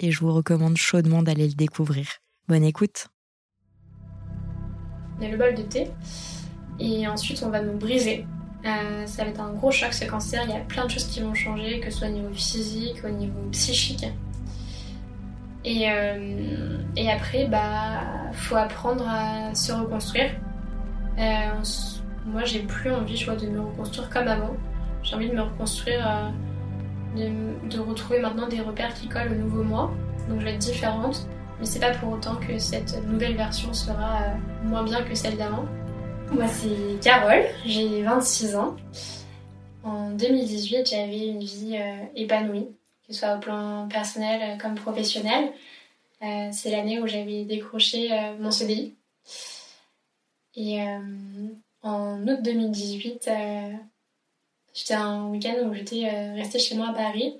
et je vous recommande chaudement d'aller le découvrir. Bonne écoute Il y a le bol de thé et ensuite on va nous briser. Euh, ça va être un gros choc ce cancer, il y a plein de choses qui vont changer, que ce soit au niveau physique, au niveau psychique. Et, euh, et après, bah, faut apprendre à se reconstruire. Euh, moi, j'ai plus envie, je vois, de me reconstruire comme avant. J'ai envie de me reconstruire, de, retrouver maintenant des repères qui collent au nouveau moi. Donc, je vais être différente. Mais c'est pas pour autant que cette nouvelle version sera euh, moins bien que celle d'avant. Moi, c'est Carole, j'ai 26 ans. En 2018, j'avais une vie euh, épanouie que ce soit au plan personnel comme professionnel. Euh, c'est l'année où j'avais décroché mon CDI. Et en août 2018, j'étais un week-end où j'étais restée chez moi à Paris.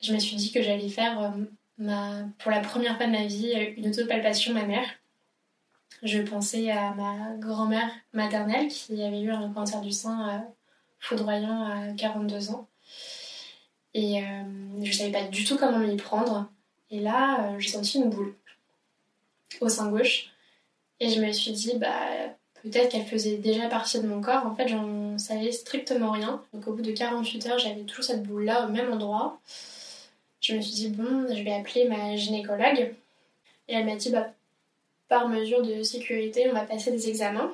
Je me suis dit que j'allais faire ma, pour la première fois de ma vie une autopalpation mammaire. Je pensais à ma grand-mère maternelle qui avait eu un cancer du sein foudroyant à 42 ans. Et euh, je savais pas du tout comment m'y prendre. Et là, euh, j'ai senti une boule au sein gauche. Et je me suis dit, bah, peut-être qu'elle faisait déjà partie de mon corps. En fait, j'en savais strictement rien. Donc, au bout de 48 heures, j'avais toujours cette boule-là au même endroit. Je me suis dit, bon, je vais appeler ma gynécologue. Et elle m'a dit, bah, par mesure de sécurité, on va passer des examens.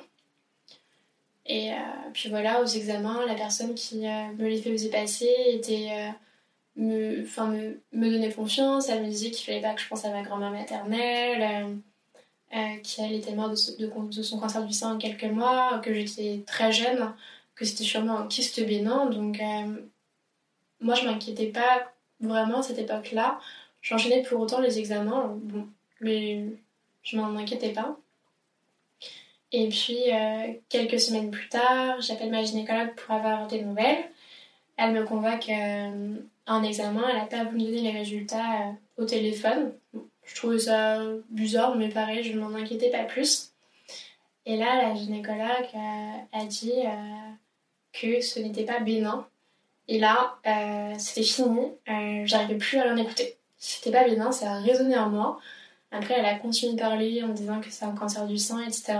Et euh, puis voilà, aux examens, la personne qui euh, me les faisait passer était euh, me, me, me donnait confiance. Elle me disait qu'il fallait pas que je pense à ma grand-mère maternelle, qu'elle était morte de, son cancer du sein en quelques mois, que j'étais très jeune, que c'était sûrement un kyste bénin. Donc, euh, moi, je m'inquiétais pas vraiment à cette époque-là. J'enchaînais pour autant les examens, mais je m'en inquiétais pas. Et puis, euh, quelques semaines plus tard, j'appelle ma gynécologue pour avoir des nouvelles. Elle me convoque euh, un examen, elle n'a pas voulu me donner les résultats au téléphone. Je trouvais ça bizarre, mais pareil, je ne m'en inquiétais pas plus. Et là, la gynécologue euh, a dit euh, que ce n'était pas bénin. Et là, euh, c'était fini, j'arrivais plus à rien écouter. C'était pas bénin, ça a résonné en moi. Après, elle a continué de parler en disant que c'est un cancer du sein, etc.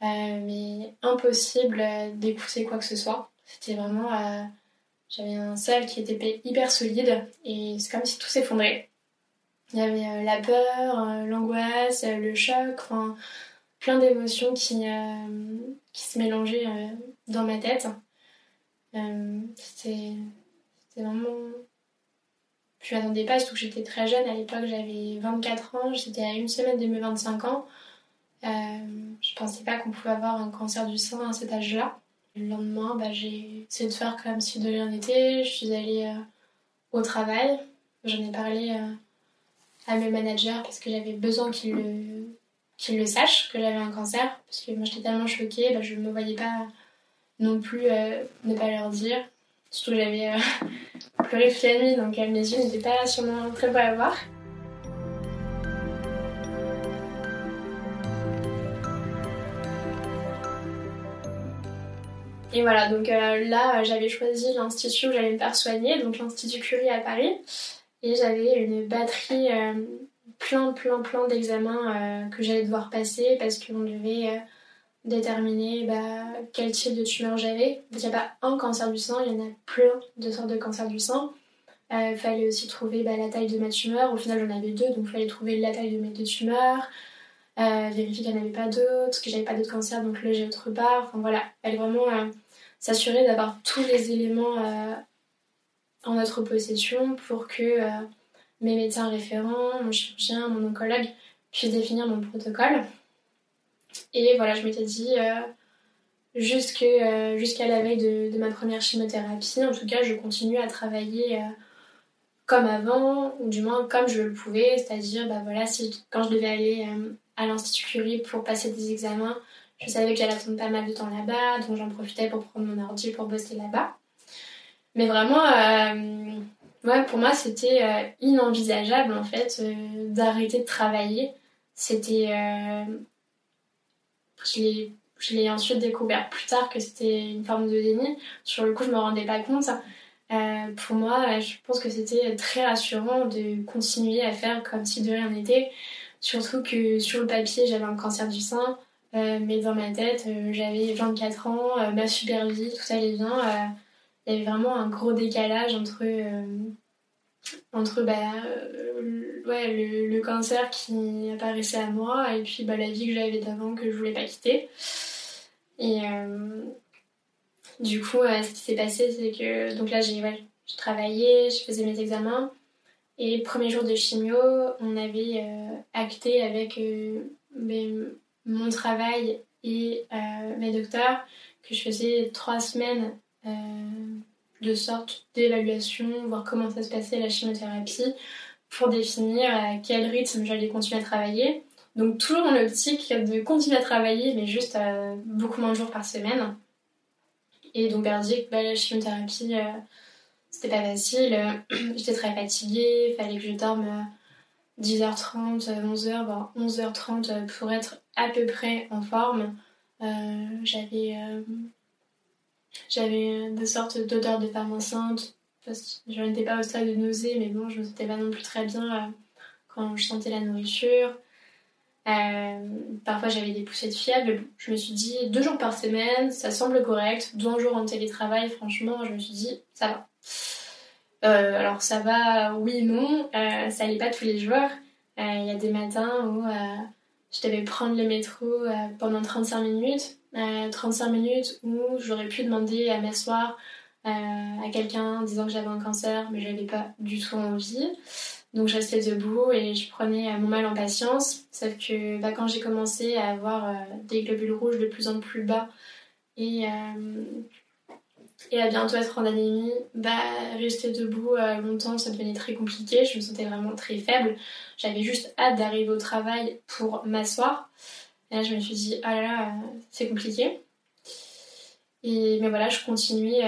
mais impossible d'écouter quoi que ce soit. C'était vraiment j'avais un sol qui était hyper solide et c'est comme si tout s'effondrait. Il y avait euh, la peur, euh, l'angoisse, euh, le choc, enfin plein d'émotions qui, euh, qui se mélangeaient euh, dans ma tête. Euh, C'était vraiment. Je m'attendais pas, surtout que j'étais très jeune. À l'époque, j'avais 24 ans, j'étais à une semaine de mes 25 ans. je pensais pas qu'on pouvait avoir un cancer du sein à cet âge-là. Le lendemain, bah, j'ai essayé de faire comme si de rien n'était. Je suis allée euh, au travail. J'en ai parlé euh, à mes managers parce que j'avais besoin qu'ils le, le sachent que j'avais un cancer. Parce que moi j'étais tellement choquée, bah, je ne me voyais pas non plus euh, ne pas leur dire. Surtout j'avais euh, pleuré toute la nuit, donc mes yeux n'étaient pas sûrement très beaux à voir. Et voilà, donc euh, là, j'avais choisi l'institut où j'allais me faire soigner, donc l'Institut Curie à Paris. Et j'avais une batterie, euh, plein, plein, plein d'examens euh, que j'allais devoir passer parce qu'on devait euh, déterminer bah, quel type de tumeur j'avais. Il n'y a pas un cancer du sein, il y en a plein de sortes de cancers du sein. Il fallait aussi trouver bah, la taille de ma tumeur. Au final, j'en avais deux, donc il fallait trouver la taille de mes deux tumeurs. Vérifier qu'il n'y en avait pas d'autres, que j'avais pas d'autres cancers, donc loger autre part. Enfin voilà, elle vraiment euh, s'assurer d'avoir tous les éléments en notre possession pour que euh, mes médecins référents, mon chirurgien, mon oncologue puissent définir mon protocole. Et voilà, je m'étais dit euh, jusqu'à la veille de, ma première chimiothérapie, en tout cas, je continue à travailler comme avant, ou du moins comme je le pouvais, c'est-à-dire bah voilà, quand je devais aller à l'Institut Curie pour passer des examens, je savais que j'allais attendre pas mal de temps là-bas, donc j'en profitais pour prendre mon ordi pour bosser là-bas. Mais vraiment, ouais, pour moi, c'était inenvisageable en fait d'arrêter de travailler. C'était je l'ai ensuite découvert plus tard que c'était une forme de déni. Sur le coup, je me rendais pas compte. Euh, pour moi, je pense que c'était très rassurant de continuer à faire comme si de rien n'était. Surtout que sur le papier, j'avais un cancer du sein, euh, mais dans ma tête, euh, j'avais 24 ans, ma super vie, tout allait bien. Il y avait vraiment un gros décalage entre, entre bah, ouais, le, cancer qui apparaissait à moi et puis bah, la vie que j'avais d'avant que je voulais pas quitter. Et euh, du coup, euh, ce qui s'est passé, c'est que donc là, j'ai travaillé, je faisais mes examens. Et premier jour de chimio, on avait euh, acté avec mon travail et mes docteurs que je faisais trois semaines de sorte d'évaluation, voir comment ça se passait la chimiothérapie, pour définir à quel rythme j'allais continuer à travailler. Donc toujours dans l'optique de continuer à travailler, mais juste euh, beaucoup moins de jours par semaine. Et donc elle dit que bah, la chimiothérapie, euh, c'était pas facile. J'étais très fatiguée, fallait que je dorme 10h30, 11h, voire 11h30 pour être à peu près en forme. Euh, j'avais j'avais des sortes d'odeurs de femme enceinte, parce que je n'étais pas au stade de nausée, mais bon, je me sentais pas non plus très bien quand je sentais la nourriture. Euh, parfois j'avais des poussées de fièvre. Je me suis dit deux jours par semaine, ça semble correct. Deux jours en télétravail, franchement, je me suis dit ça va. Euh, alors ça va, oui, non, euh, ça allait pas tous les jours. Il y a des matins où je devais prendre le métro pendant 35 minutes. 35 minutes où j'aurais pu demander à m'asseoir à quelqu'un disant que j'avais un cancer, mais j'avais pas du tout envie. Donc je restais debout et je prenais euh, mon mal en patience. Sauf que bah, quand j'ai commencé à avoir euh, des globules rouges de plus en plus bas et, euh, et à bientôt être en anémie, bah, rester debout longtemps ça devenait très compliqué. Je me sentais vraiment très faible. J'avais juste hâte d'arriver au travail pour m'asseoir. Et là je me suis dit, ah là là, c'est compliqué. Et, mais voilà, je continuais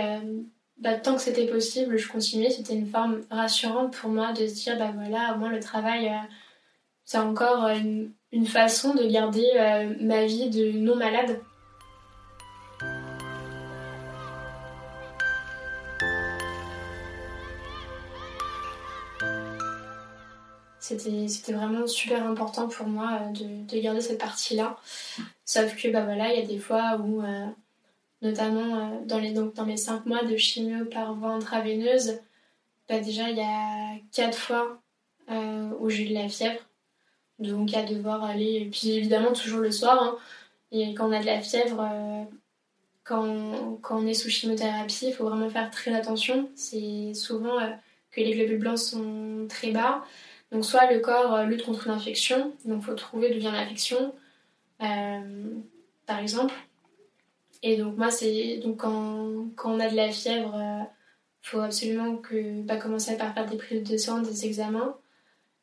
bah, tant que c'était possible, je continuais. C'était une forme rassurante pour moi de se dire, bah voilà, au moins le travail, euh, c'est encore euh, une, façon de garder euh, ma vie de non malade. C'était vraiment super important pour moi de, de garder cette partie-là. Sauf que bah voilà, il y a des fois où notamment euh, dans, les, donc, dans mes 5 mois de chimio par voie intraveineuse, bah déjà il y a 4 fois euh, où j'ai eu de la fièvre. Donc à devoir aller, et puis évidemment toujours le soir, hein. et quand on a de la fièvre, euh, quand, quand, on est sous chimiothérapie, il faut vraiment faire très attention. C'est souvent que les globules blancs sont très bas. Donc soit le corps lutte contre une infection, donc faut trouver d'où vient l'infection, par exemple. Et donc moi, c'est donc quand, on a de la fièvre, il euh, faut absolument que bah, commencer par faire des prises de sang, des examens.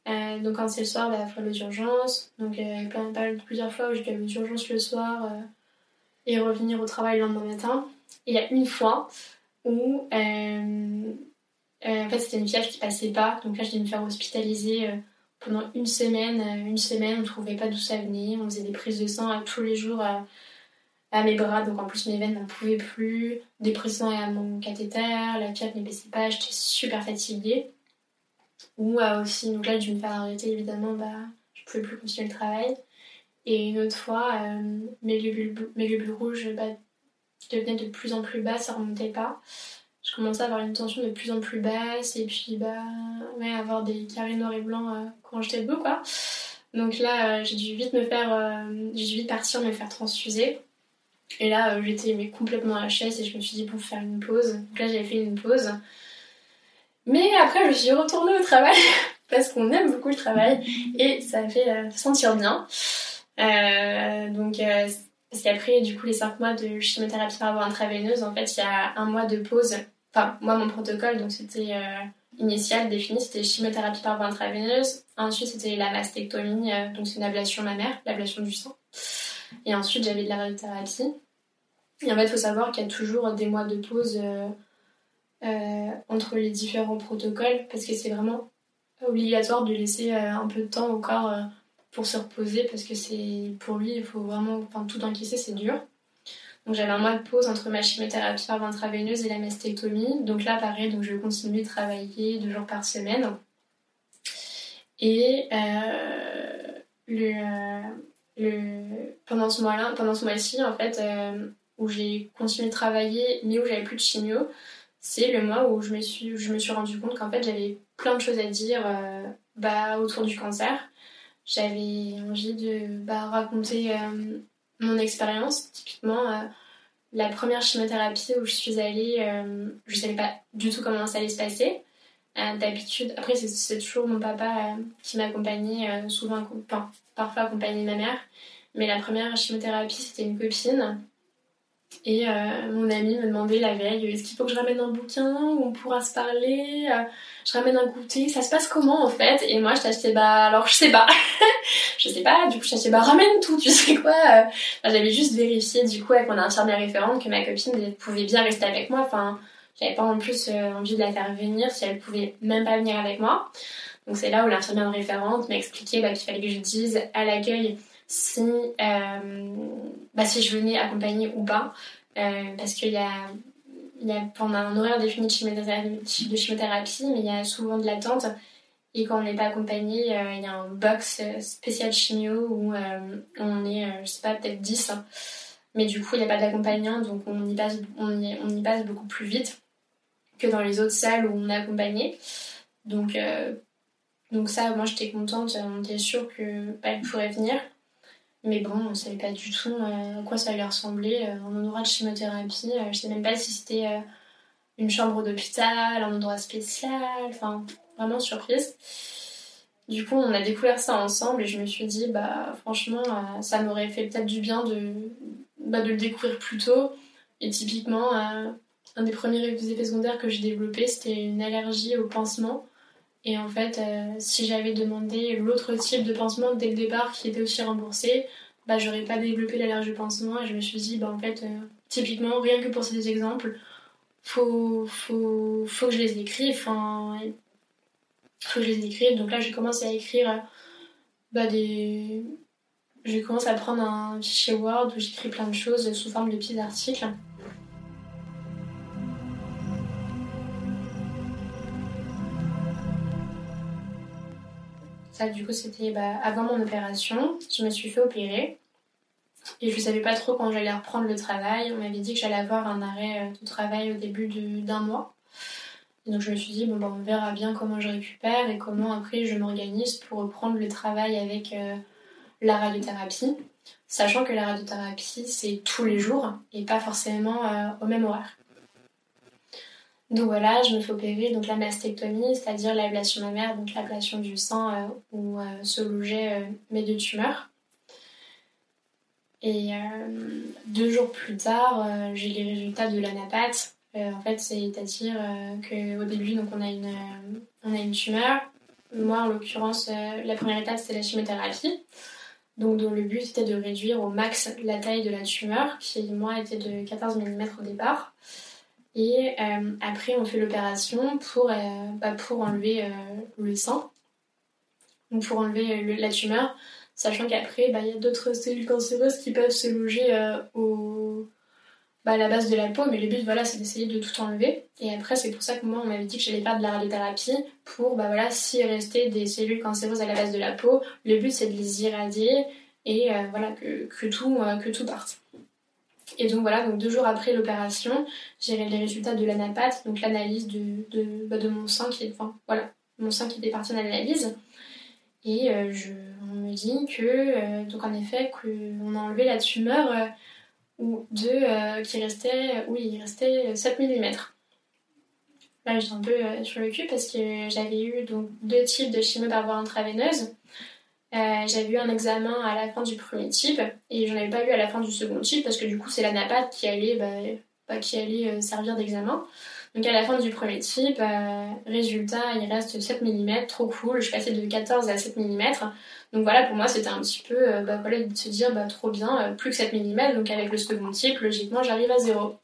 Euh, donc quand c'est le soir, il bah, faut aller aux urgences. Donc euh, plein, plusieurs fois où je vais aller aux urgences le soir et revenir au travail le lendemain matin. Et il y a une fois où en fait c'était une fièvre qui passait pas. Donc là je devais me faire hospitaliser pendant une semaine. une semaine, on ne trouvait pas d'où ça venait. On faisait des prises de sang tous les jours à mes bras, donc en plus mes veines n'en pouvaient plus, des pressions à mon cathéter, la fièvre ne baissait pas, j'étais super fatiguée. Ou euh, aussi, donc là, j'ai dû me faire arrêter évidemment, bah, je pouvais plus continuer le travail. Et une autre fois, euh, mes globules rouges bah, devenaient de plus en plus bas, ça remontait pas. Je commençais à avoir une tension de plus en plus basse et puis bah, ouais, avoir des carrés noirs et blancs euh, quand j'étais debout quoi. Donc là, j'ai dû vite me faire, j'ai dû vite partir me faire transfuser. Et là, euh, j'étais mais complètement à la chaise et je me suis dit, pour faire une pause. Donc là, j'avais fait une pause. Mais après, je suis retournée au travail parce qu'on aime beaucoup le travail et ça fait euh, sentir bien. Euh, donc, euh, parce qu'après, du coup, les 5 mois de chimiothérapie par voie intraveineuse, en fait, il y a un mois de pause. Enfin, moi, mon protocole, donc c'était initiale définie, c'était chimiothérapie par voie intraveineuse. Ensuite, c'était la mastectomie, donc c'est une ablation mammaire, l'ablation du sang. Et ensuite, j'avais de la radiothérapie. Et en fait, il faut savoir qu'il y a toujours des mois de pause entre les différents protocoles parce que c'est vraiment obligatoire de laisser un peu de temps au corps pour se reposer parce que c'est pour lui, il faut vraiment tout encaisser, c'est dur. Donc j'avais un mois de pause entre ma chimiothérapie par intraveineuse et la mastectomie. Donc là, pareil, donc je continuer de travailler deux jours par semaine. Et euh, le, le, pendant ce mois-là, pendant ce mois-ci, en fait, euh, où j'ai continué de travailler, mais où j'avais plus de chimio, c'est le mois où je me suis, je me suis rendu compte qu'en fait j'avais plein de choses à dire euh, bah, autour du cancer j'avais envie de bah, raconter euh, mon expérience. Typiquement, euh, la première chimiothérapie où je suis allée, euh, je ne savais pas du tout comment ça allait se passer. D'habitude, après, c'est toujours mon papa qui m'accompagnait, souvent, parfois accompagné ma mère. Mais la première chimiothérapie, c'était une copine et euh, mon ami me demandait la veille est-ce qu'il faut que je ramène un bouquin où on pourra se parler euh, Je ramène un goûter, ça se passe comment en fait? Et moi je t'achetais bah alors je sais pas, je sais pas. Du coup je t'achetais bah ramène tout, tu sais quoi euh. J'avais juste vérifié du coup avec mon infirmière référente que ma copine pouvait bien rester avec moi. Enfin j'avais pas en plus envie de la faire venir si elle pouvait même pas venir avec moi. Donc c'est là où l'infirmière référente m'a expliqué bah, qu'il fallait que je dise à l'accueil si, euh, bah, si je venais accompagner ou pas. Euh, parce qu'il y a, il y a pendant un horaire défini de chimiothérapie, mais il y a souvent de l'attente. Et quand on n'est pas accompagné, euh, il y a un box spécial chimio où on est, je sais pas, peut-être 10. Mais du coup, il n'y a pas d'accompagnant, donc on y, passe, on, y, on y passe beaucoup plus vite que dans les autres salles où on est accompagné. Donc, donc ça, moi j'étais contente, on était sûre qu'elle bah, pourrait venir. Mais bon, on savait pas du tout euh, à quoi ça allait ressembler. Euh, un endroit de chimiothérapie, euh, je sais même pas si c'était une chambre d'hôpital, un endroit spécial, enfin vraiment surprise. Du coup, on a découvert ça ensemble et je me suis dit, bah franchement, ça m'aurait fait peut-être du bien de, bah, de le découvrir plus tôt. Et typiquement, un des premiers effets secondaires que j'ai développé, c'était une allergie au pansement. Et en fait, euh, si j'avais demandé l'autre type de pansement dès le départ qui était aussi remboursé, bah j'aurais pas développé l'allergie au pansement et je me suis dit, bah en fait, euh, typiquement, rien que pour ces exemples, faut, faut, faut que je les écrive. Enfin, faut que je les écrive. Donc là, j'ai commencé à écrire euh, bah, des. J'ai commencé à prendre un fichier Word où j'écris plein de choses sous forme de petits articles. Du coup, c'était bah, avant mon opération. Je me suis fait opérer. Et je ne savais pas trop quand j'allais reprendre le travail. On m'avait dit que j'allais avoir un arrêt euh, de travail au début d'un mois. donc je me suis dit, bon, bah, on verra bien comment je récupère et comment après je m'organise pour reprendre le travail avec euh, la radiothérapie. Sachant que la radiothérapie, c'est tous les jours et pas forcément euh, au même horaire. Donc voilà, je me fais opérer donc la mastectomie, c'est-à-dire l'ablation mammaire, donc l'ablation du sang euh, où euh, se logeaient euh, mes deux tumeurs. Et deux jours plus tard, j'ai les résultats de l'anapathe. en fait, c'est-à-dire qu'au début, on a une, on a tumeur. Moi, en l'occurrence, la première étape, c'était la chimiothérapie. Donc, le but était de réduire au max la taille de la tumeur, qui, moi, était de 14 mm au départ. Et euh, après, on fait l'opération pour, euh, bah, pour enlever euh, le sang, ou pour enlever la tumeur, sachant qu'après, bah, il y a d'autres cellules cancéreuses qui peuvent se loger au, bah, à la base de la peau, mais le but, voilà, c'est d'essayer de tout enlever. Et après, c'est pour ça que moi, on m'avait dit que j'allais faire de la radiothérapie pour, bah voilà, s'il restait des cellules cancéreuses à la base de la peau, le but, c'est de les irradier et voilà, que, que, tout, que tout parte. Et donc voilà, donc deux jours après l'opération, j'ai les résultats de l'anapathe, donc l'analyse de, de, bah, mon sang qui est, enfin, voilà, mon sang qui était parti en analyse. Et euh, je, on me dit que, euh, donc en effet, qu'on a enlevé la tumeur euh, ou de, qui restait, il restait 7 mm. Là, j'étais un peu sur le cul parce que j'avais eu donc deux types de chimio par voie intraveineuse. Euh, j'avais eu un examen à la fin du premier type et j'en avais pas eu à la fin du second type parce que du coup c'est la NAPAT qui allait, bah, qui allait euh, servir d'examen. Donc à la fin du premier type, résultat, il reste 7 mm, trop cool. Je passée de 14 à 7 mm. Donc voilà, pour moi, c'était un petit peu bah, voilà, de se dire, bah, trop bien, plus que 7 mm. Donc avec le second type, logiquement, j'arrive à 0.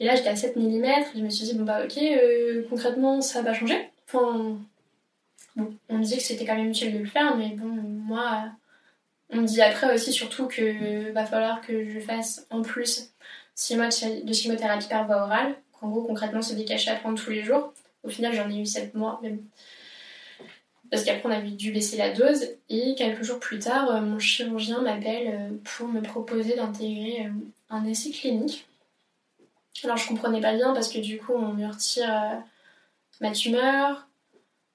Et là, j'étais à 7 mm, je me suis dit, bon bah ok, concrètement, ça va changer. Bon, on dit que c'était quand même utile de le faire, mais bon, moi, on me dit après aussi surtout que va falloir que je fasse en plus 6 mois de chimiothérapie par voie orale. En gros, concrètement, c'est des à prendre tous les jours. Au final, j'en ai eu 7 mois même. Parce qu'après, on avait dû baisser la dose. Et quelques jours plus tard, euh, mon chirurgien m'appelle euh, pour me proposer d'intégrer euh, un essai clinique. Alors, je comprenais pas bien parce que du coup, on me retire ma tumeur.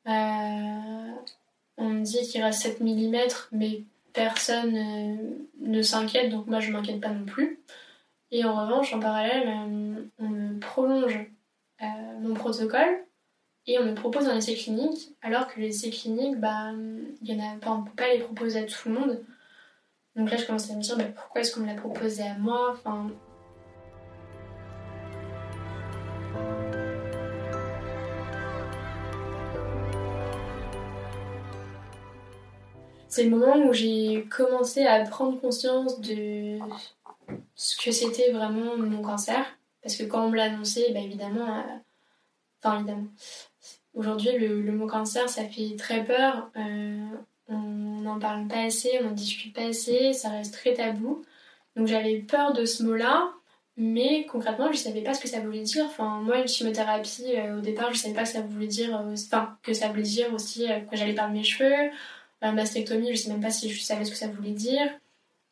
On me dit qu'il reste 7 mm, mais personne ne s'inquiète, donc moi je m'inquiète pas non plus. Et en revanche, en parallèle, euh, on me prolonge euh, mon protocole et on me propose un essai clinique, alors que les essais cliniques, bah, y en a, on ne peut pas les proposer à tout le monde. Donc là, je commence à me dire, bah, pourquoi est-ce qu'on me l'a proposé à moi? C'est le moment où j'ai commencé à prendre conscience de ce que c'était vraiment mon cancer. Parce que quand on me l'a annoncé, bah évidemment, euh, enfin évidemment, aujourd'hui le, mot cancer ça fait très peur. Euh, on n'en parle pas assez, on n'en discute pas assez, ça reste très tabou. Donc j'avais peur de ce mot-là, mais concrètement je savais pas ce que ça voulait dire. Enfin moi une chimiothérapie euh, au départ je savais pas que ça voulait dire, enfin que ça voulait dire aussi que j'allais perdre mes cheveux. Mastectomie je sais même pas si je savais ce que ça voulait dire.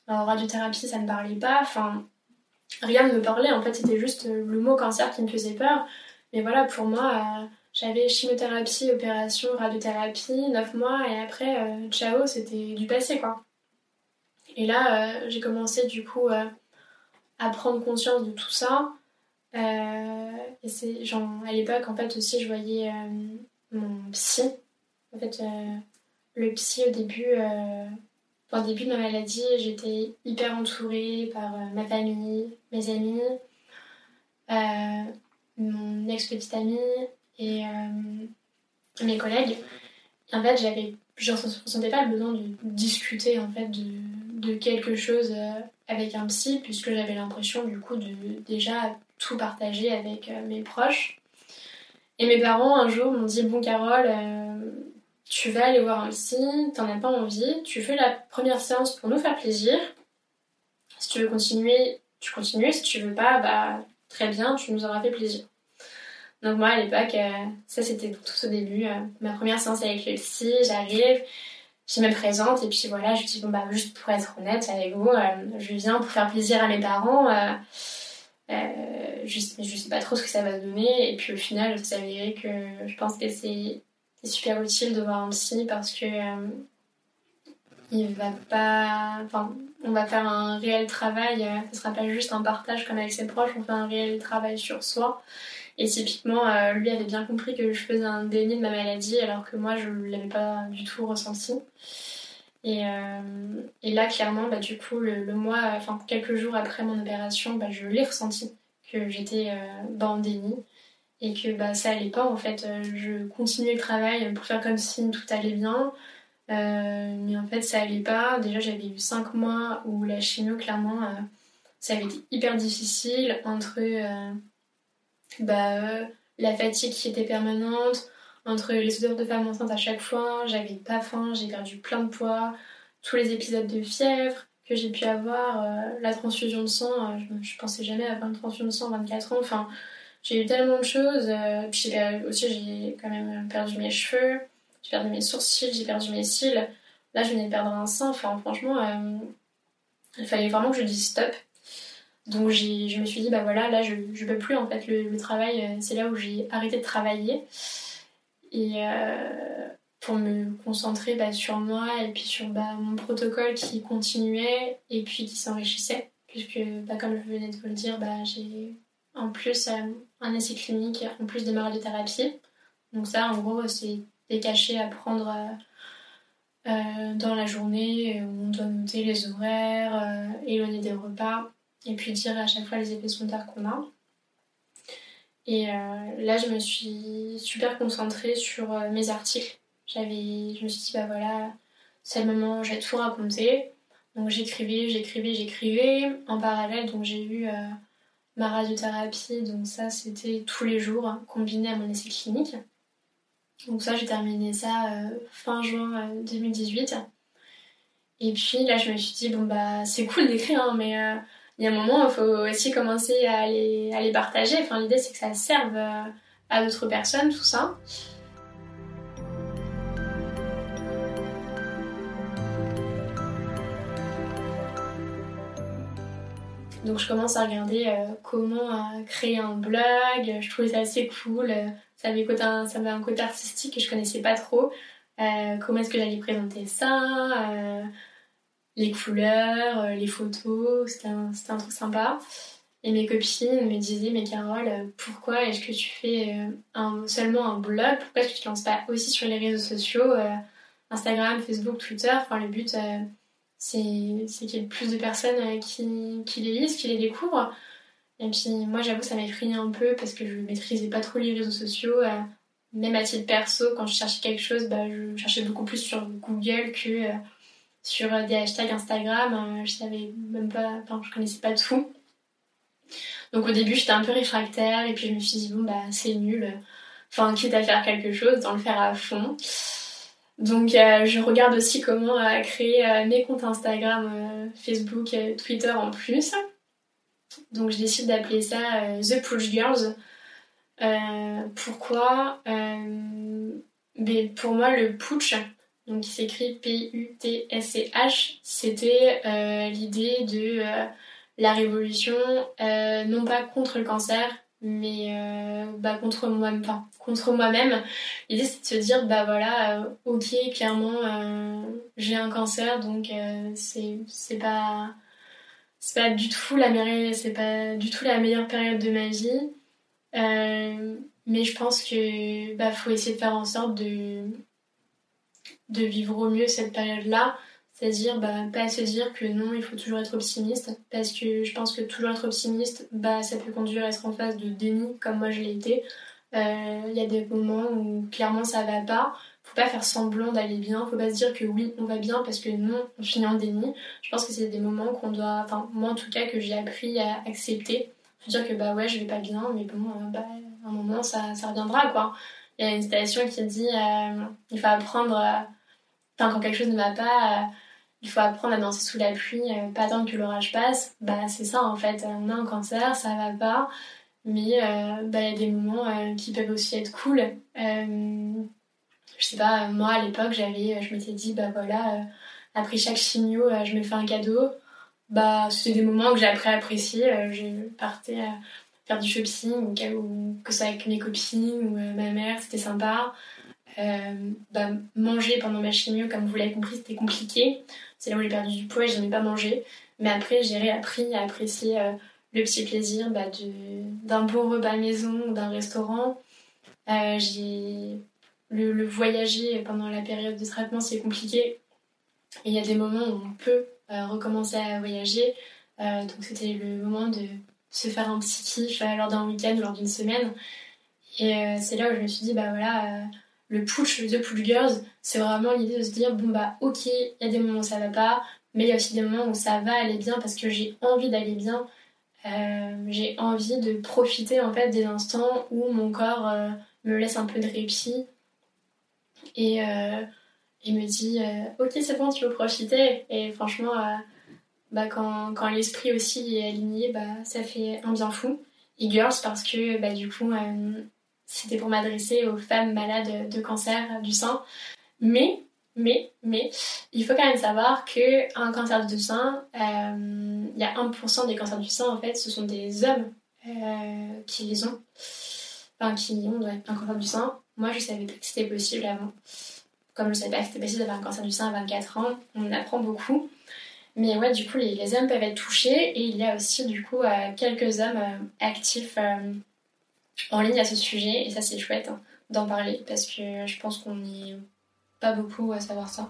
Radiothérapie, ça ne parlait pas. Enfin, rien ne me parlait. En fait, c'était juste euh, le mot cancer qui me faisait peur. Mais voilà, pour moi, euh, j'avais chimiothérapie, opération, radiothérapie, 9 mois, et après, euh, ciao, c'était du passé, quoi. Et là, j'ai commencé, du coup, à prendre conscience de tout ça. et c'est, genre, à l'époque, en fait, aussi, je voyais mon psy. Le psy, au début au début de ma maladie, j'étais hyper entourée par euh, ma famille, mes amis, euh, mon ex-petite amie et euh, mes collègues. en fait, j'avais, je ne ressentais pas le besoin de discuter en fait de, quelque chose avec un psy, puisque j'avais l'impression du coup de déjà tout partager avec mes proches. Et mes parents un jour m'ont dit Bon, Carole, tu vas aller voir un psy, t'en as pas envie, tu fais la première séance pour nous faire plaisir. Si tu veux continuer, tu continues. Si tu veux pas, bah très bien, tu nous auras fait plaisir. Donc moi à l'époque, euh, ça c'était tout au début, euh, ma première séance avec le psy, j'arrive, je me présente et puis voilà, je dis bon bah juste pour être honnête avec vous, euh, je viens pour faire plaisir à mes parents. je, je sais pas trop ce que ça va donner et puis au final ça s'avérait que je pense que c'est c'est super utile de voir un psy parce que euh, il va pas. Enfin, on va faire un réel travail, euh, ce sera pas juste un partage comme avec ses proches, on fait un réel travail sur soi. Et typiquement, euh, lui avait bien compris que je faisais un déni de ma maladie alors que moi je l'avais pas du tout ressenti. Et, et là, clairement, bah, du coup, le, mois, enfin quelques jours après mon opération, bah, je l'ai ressenti que j'étais bah, en déni et que bah, ça allait pas en fait. Euh, je continuais le travail pour faire comme si tout allait bien, euh, mais en fait ça allait pas. Déjà j'avais eu 5 mois où la chimio clairement euh, ça avait été hyper difficile entre bah, la fatigue qui était permanente, entre les odeurs de femme enceinte à chaque fois, j'avais pas faim, j'ai perdu plein de poids, tous les épisodes de fièvre que j'ai pu avoir, la transfusion de sang, je, je, pensais jamais avoir une transfusion de sang à 24 ans, enfin j'ai eu tellement de choses. Euh, puis aussi, j'ai quand même perdu mes cheveux, j'ai perdu mes sourcils, j'ai perdu mes cils. Là, je venais de perdre un sein. Enfin, franchement, euh, il fallait vraiment que je dise stop. Donc, je me suis dit, bah voilà, là, je, je peux plus. En fait, le, travail, euh, c'est là où j'ai arrêté de travailler. Et pour me concentrer bah, sur moi et puis sur bah, mon protocole qui continuait et puis qui s'enrichissait. Puisque, bah, comme je venais de vous le dire, bah, j'ai en plus euh, un essai clinique, en plus de ma radiothérapie. Donc ça, en gros, c'est des cachets à prendre euh, euh, dans la journée on doit noter les horaires, éloigner des repas et puis dire à chaque fois les effets secondaires qu'on a. Et là, je me suis super concentrée sur mes articles. J'avais, je me suis dit, bah voilà, c'est le moment, j'ai tout raconté. Donc j'écrivais, j'écrivais, j'écrivais. En parallèle, donc j'ai eu ma radiothérapie, donc ça c'était tous les jours, hein, combiné à mon essai clinique. Donc ça, j'ai terminé ça euh, fin juin 2018. Euh, Et puis là, je me suis dit, bon bah c'est cool d'écrire, hein, mais euh, il y a un moment, il faut aussi commencer à les, à les partager. Enfin, l'idée c'est que ça serve à d'autres personnes, tout ça. Donc je commence à regarder comment créer un blog. Je trouvais ça assez cool ça avait, avait un côté artistique que je connaissais pas trop. Euh, comment est-ce que j'allais présenter ça euh, Les couleurs, euh, les photos, c'était un, truc sympa. Et mes copines me disaient, mais Carole, pourquoi est-ce que tu fais seulement un blog? Pourquoi est-ce que tu ne lances pas aussi sur les réseaux sociaux Instagram, Facebook, Twitter? Enfin, le but, c'est qu'il y ait plus de personnes qui, qui les lisent, qui les découvrent. Et puis moi j'avoue ça m'effrayait un peu parce que je maîtrisais pas trop les réseaux sociaux. Euh, même à titre perso, quand je cherchais quelque chose, bah, je cherchais beaucoup plus sur Google que euh, sur des hashtags Instagram. Euh, je savais même pas, enfin je connaissais pas tout. Donc au début j'étais un peu réfractaire et puis je me suis dit bon bah c'est nul. Enfin quitte à faire quelque chose, d'en le faire à fond. Donc je regarde aussi comment créer mes comptes Instagram, Facebook, Twitter en plus. Donc je décide d'appeler ça euh, The Push Girls. Euh, pourquoi? Euh, mais Pour moi, le putsch, donc qui s'écrit P-U-T-S-C-H, c'était l'idée de la révolution, non pas contre le cancer, mais bah, contre moi-même. Contre moi-même. L'idée c'est de se dire, bah voilà, ok, clairement, j'ai un cancer, donc c'est pas c'est pas du tout la meilleure, c'est pas du tout la meilleure période de ma vie. Euh, mais je pense que bah, faut essayer de faire en sorte de, de vivre au mieux cette période-là. C'est-à-dire, bah, pas se dire que non, il faut toujours être optimiste. Parce que je pense que toujours être optimiste, bah, ça peut conduire à être en phase de déni, comme moi je l'ai été. Euh, il y a des moments où clairement ça va pas faut pas faire semblant d'aller bien, faut pas se dire que oui, on va bien parce que non, on finit en déni. Je pense que c'est des moments qu'on doit, enfin, moi en tout cas, que j'ai appris à accepter. Faut dire que bah ouais, je vais pas bien, mais bon, euh, bah, à un moment ça, ça reviendra quoi. Il y a une citation qui dit euh, il faut apprendre, enfin, quand quelque chose ne va pas, il faut apprendre à danser sous la pluie, pas attendre que l'orage passe. Bah, c'est ça en fait, on a un cancer, ça va pas, mais bah, il y a des moments qui peuvent aussi être cool je sais pas, moi à l'époque, j'avais, je m'étais dit, bah voilà, euh, après chaque chimio, euh, je me fais un cadeau. Bah, c'était des moments que j'ai appris à apprécier. Euh, je partais faire du shopping, ou, que ce soit avec mes copines ou ma mère, c'était sympa. Bah, manger pendant ma chimio, comme vous l'avez compris, c'était compliqué. C'est là où j'ai perdu du poids et j'aimais pas manger. Mais après, j'ai réappris à apprécier le petit plaisir bah, d'un bon repas maison ou d'un restaurant. j'ai le, voyager pendant la période de traitement, c'est compliqué. Il y a des moments où on peut euh, recommencer à voyager. Euh, donc c'était le moment de se faire un petit kiff euh, lors d'un week-end lors d'une semaine. Et c'est là où je me suis dit, bah voilà, le push, The Push Girls, c'est vraiment l'idée de se dire, bon bah ok, il y a des moments où ça va pas, mais il y a aussi des moments où ça va aller bien parce que j'ai envie d'aller bien. j'ai envie de profiter en fait des instants où mon corps me laisse un peu de répit et euh, il me dit euh, Ok, c'est bon, tu veux profiter. Et franchement, euh, bah, quand, quand l'esprit aussi est aligné, bah, ça fait un bien fou. Et Girls, parce que bah, du coup, c'était pour m'adresser aux femmes malades de cancer du sein. Mais, mais, mais, il faut quand même savoir qu'un cancer du sein, il y a 1% des cancers du sein, en fait, ce sont des hommes qui les ont. Enfin, qui ont un cancer du sein. Moi, je savais pas que c'était possible avant. Comme je savais pas que c'était possible d'avoir un cancer du sein à 24 ans, on apprend beaucoup. Mais ouais, du coup, les, hommes peuvent être touchés et il y a aussi, du coup, euh, quelques hommes euh, actifs euh, en ligne à ce sujet. Et ça, c'est chouette hein, d'en parler parce que je pense qu'on n'est pas beaucoup à savoir ça.